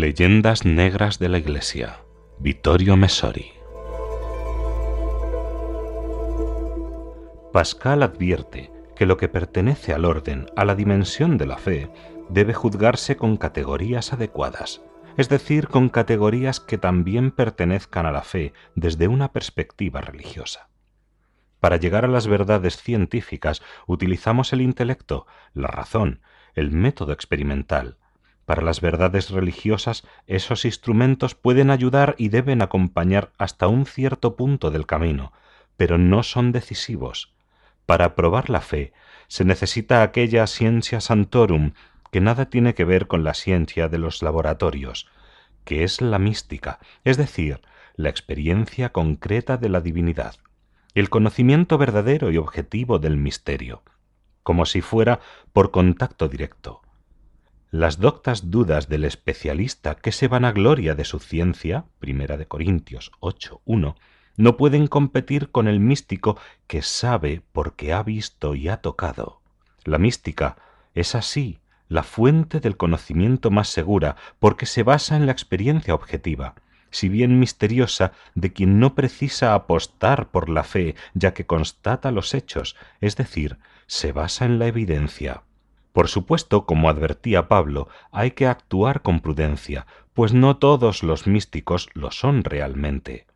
Leyendas Negras de la Iglesia. Vittorio Messori. Pascal advierte que lo que pertenece al orden, a la dimensión de la fe, debe juzgarse con categorías adecuadas, es decir, con categorías que también pertenezcan a la fe desde una perspectiva religiosa. Para llegar a las verdades científicas utilizamos el intelecto, la razón, el método experimental. Para las verdades religiosas, esos instrumentos pueden ayudar y deben acompañar hasta un cierto punto del camino, pero no son decisivos. Para probar la fe, se necesita aquella ciencia santorum que nada tiene que ver con la ciencia de los laboratorios, que es la mística, es decir, la experiencia concreta de la divinidad, el conocimiento verdadero y objetivo del misterio, como si fuera por contacto directo. Las doctas dudas del especialista que se vanagloria de su ciencia, primera de Corintios 8.1, no pueden competir con el místico que sabe porque ha visto y ha tocado. La mística es así la fuente del conocimiento más segura porque se basa en la experiencia objetiva, si bien misteriosa, de quien no precisa apostar por la fe, ya que constata los hechos, es decir, se basa en la evidencia. Por supuesto, como advertía Pablo, hay que actuar con prudencia, pues no todos los místicos lo son realmente.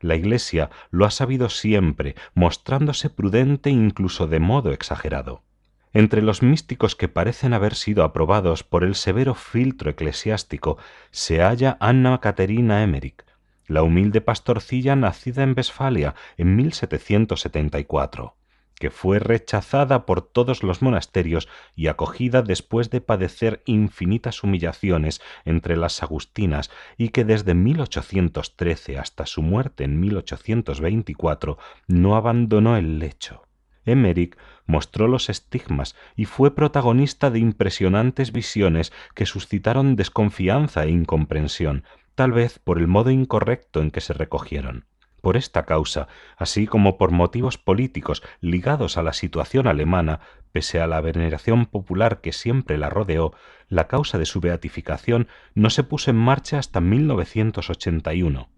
La Iglesia lo ha sabido siempre, mostrándose prudente incluso de modo exagerado. Entre los místicos que parecen haber sido aprobados por el severo filtro eclesiástico se halla Anna Caterina Emmerich, la humilde pastorcilla nacida en Westfalia en 1774 que fue rechazada por todos los monasterios y acogida después de padecer infinitas humillaciones entre las agustinas y que desde 1813 hasta su muerte en 1824 no abandonó el lecho. Emmerich mostró los estigmas y fue protagonista de impresionantes visiones que suscitaron desconfianza e incomprensión, tal vez por el modo incorrecto en que se recogieron. Por esta causa, así como por motivos políticos ligados a la situación alemana, pese a la veneración popular que siempre la rodeó, la causa de su beatificación no se puso en marcha hasta 1981.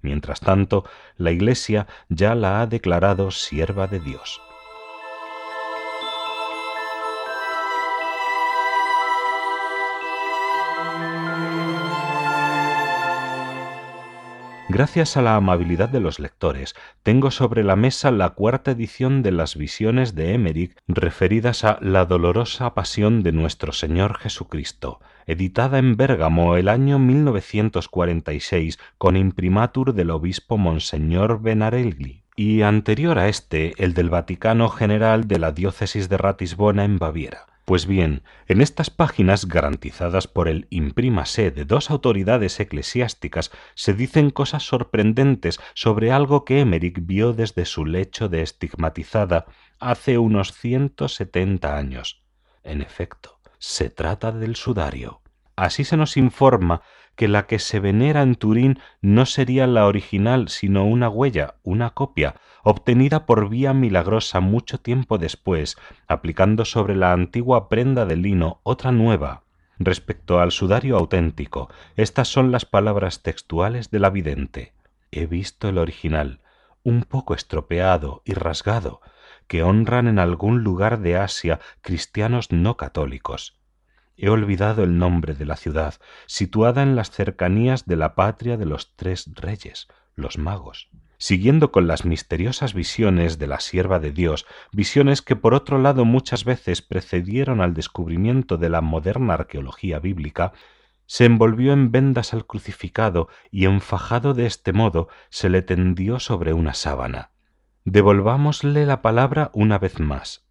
Mientras tanto, la Iglesia ya la ha declarado sierva de Dios. Gracias a la amabilidad de los lectores, tengo sobre la mesa la cuarta edición de las visiones de Emmerich referidas a la dolorosa pasión de nuestro Señor Jesucristo, editada en Bérgamo el año 1946 con imprimatur del obispo Monseñor Benarelli y anterior a este el del Vaticano General de la diócesis de Ratisbona en Baviera. Pues bien, en estas páginas garantizadas por el imprímase de dos autoridades eclesiásticas se dicen cosas sorprendentes sobre algo que Emmerich vio desde su lecho de estigmatizada hace unos ciento setenta años. En efecto, se trata del sudario. Así se nos informa que la que se venera en Turín no sería la original, sino una huella, una copia, obtenida por vía milagrosa mucho tiempo después, aplicando sobre la antigua prenda de lino otra nueva. Respecto al sudario auténtico, estas son las palabras textuales de la vidente. He visto el original, un poco estropeado y rasgado, que honran en algún lugar de Asia cristianos no católicos. He olvidado el nombre de la ciudad, situada en las cercanías de la patria de los tres reyes, los magos. Siguiendo con las misteriosas visiones de la sierva de Dios, visiones que por otro lado muchas veces precedieron al descubrimiento de la moderna arqueología bíblica, se envolvió en vendas al crucificado y enfajado de este modo se le tendió sobre una sábana. Devolvámosle la palabra una vez más,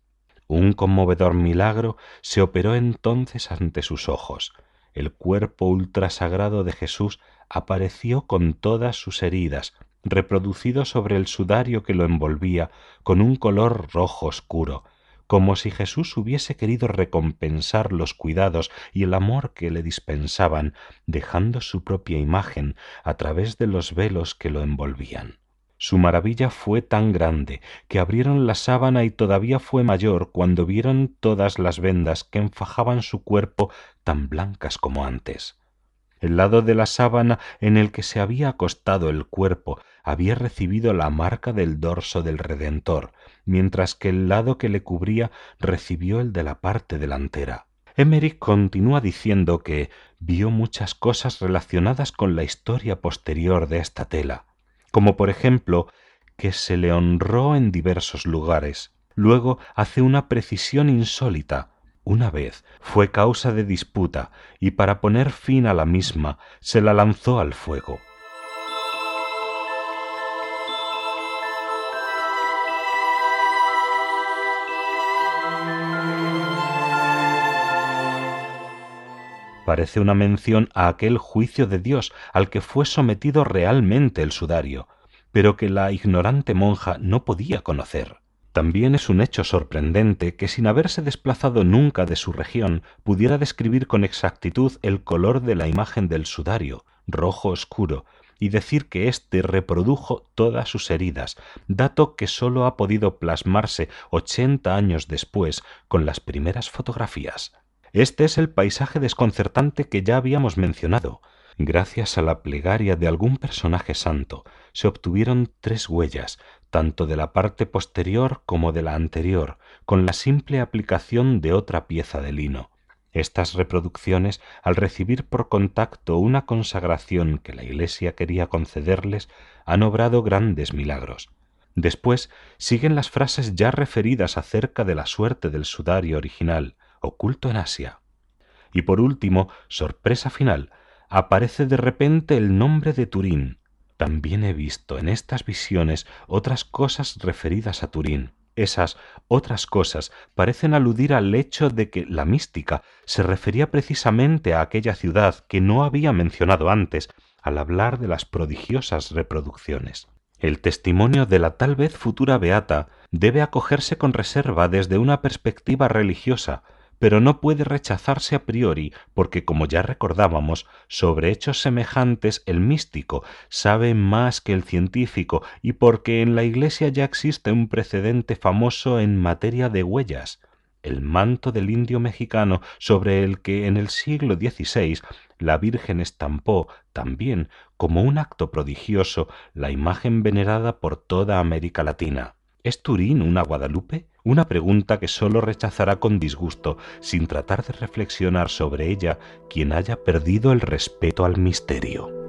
un conmovedor milagro se operó entonces ante sus ojos. El cuerpo ultrasagrado de Jesús apareció con todas sus heridas, reproducido sobre el sudario que lo envolvía con un color rojo oscuro, como si Jesús hubiese querido recompensar los cuidados y el amor que le dispensaban, dejando su propia imagen a través de los velos que lo envolvían. Su maravilla fue tan grande que abrieron la sábana y todavía fue mayor cuando vieron todas las vendas que enfajaban su cuerpo tan blancas como antes. El lado de la sábana en el que se había acostado el cuerpo había recibido la marca del dorso del Redentor, mientras que el lado que le cubría recibió el de la parte delantera. Emmerich continúa diciendo que vio muchas cosas relacionadas con la historia posterior de esta tela, como por ejemplo que se le honró en diversos lugares. Luego hace una precisión insólita. Una vez fue causa de disputa y para poner fin a la misma se la lanzó al fuego. Parece una mención a aquel juicio de Dios al que fue sometido realmente el sudario, pero que la ignorante monja no podía conocer. También es un hecho sorprendente que sin haberse desplazado nunca de su región pudiera describir con exactitud el color de la imagen del sudario, rojo oscuro, y decir que éste reprodujo todas sus heridas, dato que sólo ha podido plasmarse ochenta años después con las primeras fotografías. Este es el paisaje desconcertante que ya habíamos mencionado. Gracias a la plegaria de algún personaje santo, se obtuvieron tres huellas, tanto de la parte posterior como de la anterior, con la simple aplicación de otra pieza de lino. Estas reproducciones, al recibir por contacto una consagración que la Iglesia quería concederles, han obrado grandes milagros. Después siguen las frases ya referidas acerca de la suerte del sudario original, oculto en Asia. Y por último, sorpresa final, aparece de repente el nombre de Turín. También he visto en estas visiones otras cosas referidas a Turín. Esas otras cosas parecen aludir al hecho de que la mística se refería precisamente a aquella ciudad que no había mencionado antes al hablar de las prodigiosas reproducciones. El testimonio de la tal vez futura beata debe acogerse con reserva desde una perspectiva religiosa, pero no puede rechazarse a priori porque, como ya recordábamos, sobre hechos semejantes el místico sabe más que el científico y porque en la Iglesia ya existe un precedente famoso en materia de huellas, el manto del indio mexicano sobre el que en el siglo XVI la Virgen estampó también como un acto prodigioso la imagen venerada por toda América Latina. ¿Es Turín una Guadalupe? Una pregunta que sólo rechazará con disgusto, sin tratar de reflexionar sobre ella, quien haya perdido el respeto al misterio.